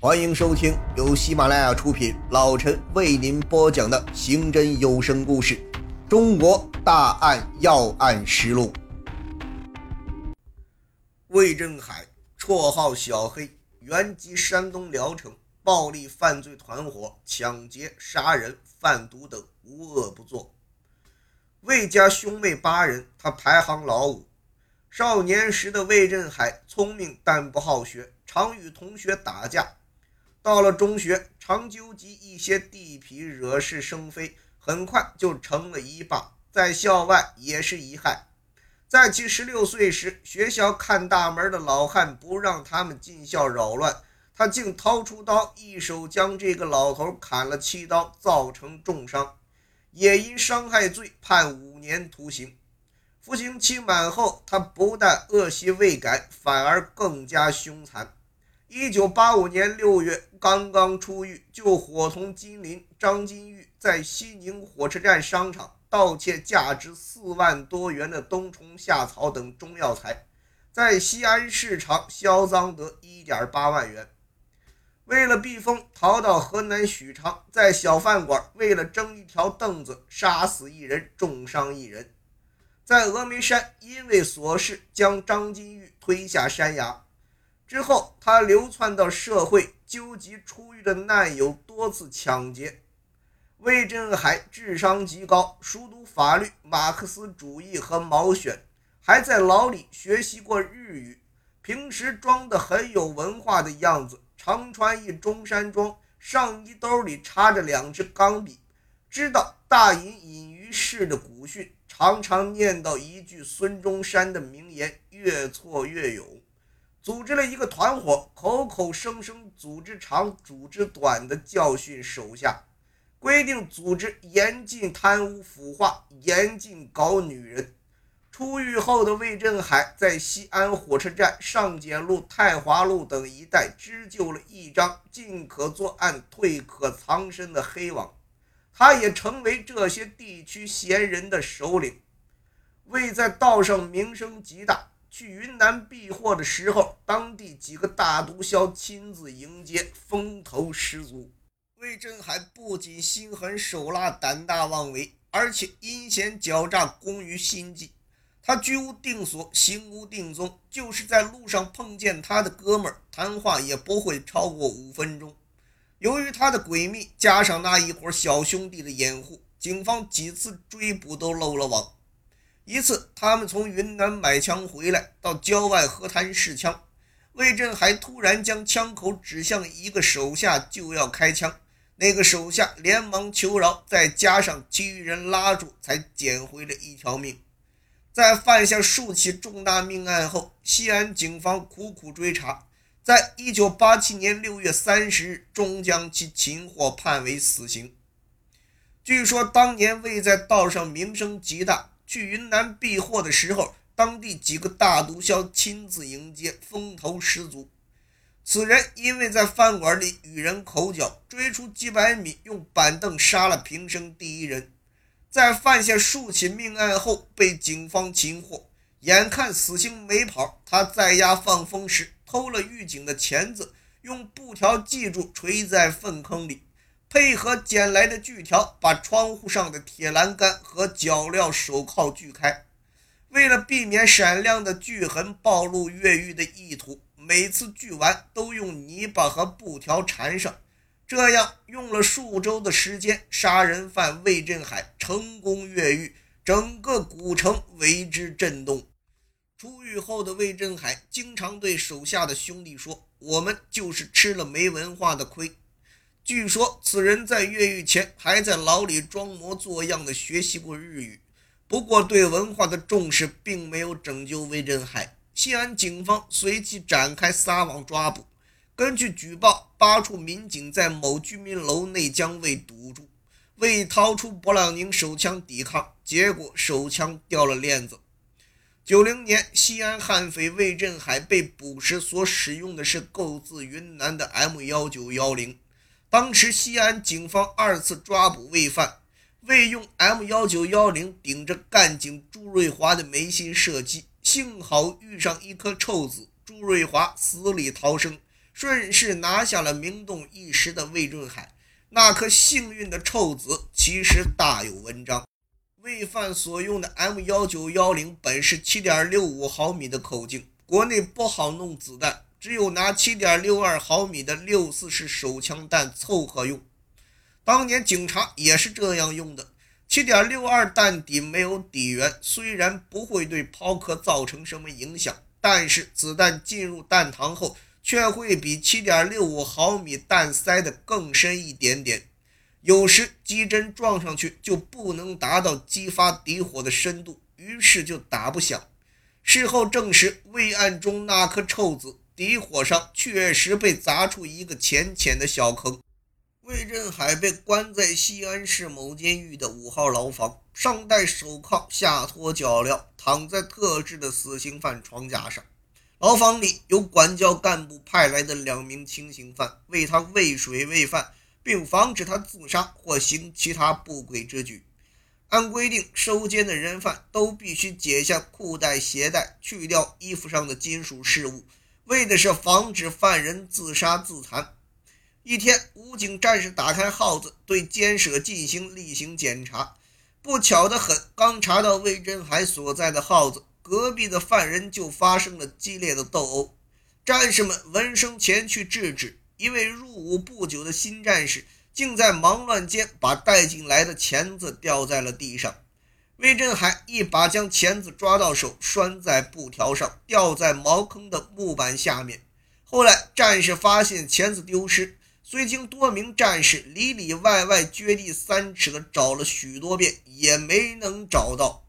欢迎收听由喜马拉雅出品，老陈为您播讲的刑侦有声故事《中国大案要案实录》。魏振海，绰号小黑，原籍山东聊城，暴力犯罪团伙，抢劫、杀人、贩毒等无恶不作。魏家兄妹八人，他排行老五。少年时的魏振海聪明但不好学，常与同学打架。到了中学，常纠集一些地痞，惹是生非，很快就成了一霸，在校外也是一害。在其十六岁时，学校看大门的老汉不让他们进校扰乱，他竟掏出刀，一手将这个老头砍了七刀，造成重伤，也因伤害罪判五年徒刑。服刑期满后，他不但恶习未改，反而更加凶残。一九八五年六月，刚刚出狱，就伙同金林、张金玉在西宁火车站商场盗窃价值四万多元的冬虫夏草等中药材，在西安市场销赃得一点八万元。为了避风，逃到河南许昌，在小饭馆为了争一条凳子，杀死一人，重伤一人。在峨眉山，因为琐事将张金玉推下山崖。之后，他流窜到社会，纠集出狱的难友，多次抢劫。魏振海智商极高，熟读法律、马克思主义和毛选，还在牢里学习过日语。平时装得很有文化的样子，常穿一中山装，上衣兜里插着两支钢笔，知道大隐隐于市的古训，常常念叨一句孙中山的名言：“越挫越勇。”组织了一个团伙，口口声声组织长、组织短的教训手下，规定组织严禁贪污腐化，严禁搞女人。出狱后的魏振海在西安火车站、上简路、太华路等一带织就了一张进可作案、退可藏身的黑网，他也成为这些地区闲人的首领。魏在道上名声极大。去云南避祸的时候，当地几个大毒枭亲自迎接，风头十足。魏振海不仅心狠手辣、胆大妄为，而且阴险狡诈、工于心计。他居无定所，行无定踪，就是在路上碰见他的哥们儿，谈话也不会超过五分钟。由于他的诡秘，加上那一伙小兄弟的掩护，警方几次追捕都漏了网。一次，他们从云南买枪回来，到郊外河滩试枪。魏振海突然将枪口指向一个手下，就要开枪。那个手下连忙求饶，再加上其余人拉住，才捡回了一条命。在犯下数起重大命案后，西安警方苦苦追查，在一九八七年六月三十日，终将其擒获，判为死刑。据说当年魏在道上名声极大。去云南避祸的时候，当地几个大毒枭亲自迎接，风头十足。此人因为在饭馆里与人口角，追出几百米，用板凳杀了平生第一人。在犯下数起命案后，被警方擒获。眼看死刑没跑，他在押放风时偷了狱警的钳子，用布条系住，垂在粪坑里。配合捡来的锯条，把窗户上的铁栏杆和脚镣手铐锯开。为了避免闪亮的锯痕暴露越狱的意图，每次锯完都用泥巴和布条缠上。这样用了数周的时间，杀人犯魏振海成功越狱，整个古城为之震动。出狱后的魏振海经常对手下的兄弟说：“我们就是吃了没文化的亏。”据说此人在越狱前还在牢里装模作样的学习过日语，不过对文化的重视并没有拯救魏振海。西安警方随即展开撒网抓捕。根据举报，八处民警在某居民楼内将魏堵住，魏掏出勃朗宁手枪抵抗，结果手枪掉了链子。九零年，西安悍匪魏振海被捕时所使用的是购自云南的 M 幺九幺零。当时西安警方二次抓捕魏犯，魏用 M 幺九幺零顶着干警朱瑞华的眉心射击，幸好遇上一颗臭子，朱瑞华死里逃生，顺势拿下了名动一时的魏润海。那颗幸运的臭子其实大有文章。魏范所用的 M 幺九幺零本是七点六五毫米的口径，国内不好弄子弹，只有拿七点六二毫米的六四式手枪弹凑合用。当年警察也是这样用的。七点六二弹底没有底缘，虽然不会对抛壳造成什么影响，但是子弹进入弹膛后，却会比七点六五毫米弹塞的更深一点点。有时机针撞上去就不能达到激发底火的深度，于是就打不响。事后证实，未案中那颗臭子底火上确实被砸出一个浅浅的小坑。魏振海被关在西安市某监狱的五号牢房，上戴手铐，下脱脚镣，躺在特制的死刑犯床架上。牢房里有管教干部派来的两名轻刑犯，为他喂水喂饭，并防止他自杀或行其他不轨之举。按规定，收监的人犯都必须解下裤带、鞋带，去掉衣服上的金属饰物，为的是防止犯人自杀自残。一天，武警战士打开号子，对监舍进行例行检查。不巧的很，刚查到魏振海所在的号子，隔壁的犯人就发生了激烈的斗殴。战士们闻声前去制止，一位入伍不久的新战士竟在忙乱间把带进来的钳子掉在了地上。魏振海一把将钳子抓到手，拴在布条上，吊在茅坑的木板下面。后来，战士发现钳子丢失。虽经多名战士里里外外掘地三尺的找了许多遍，也没能找到。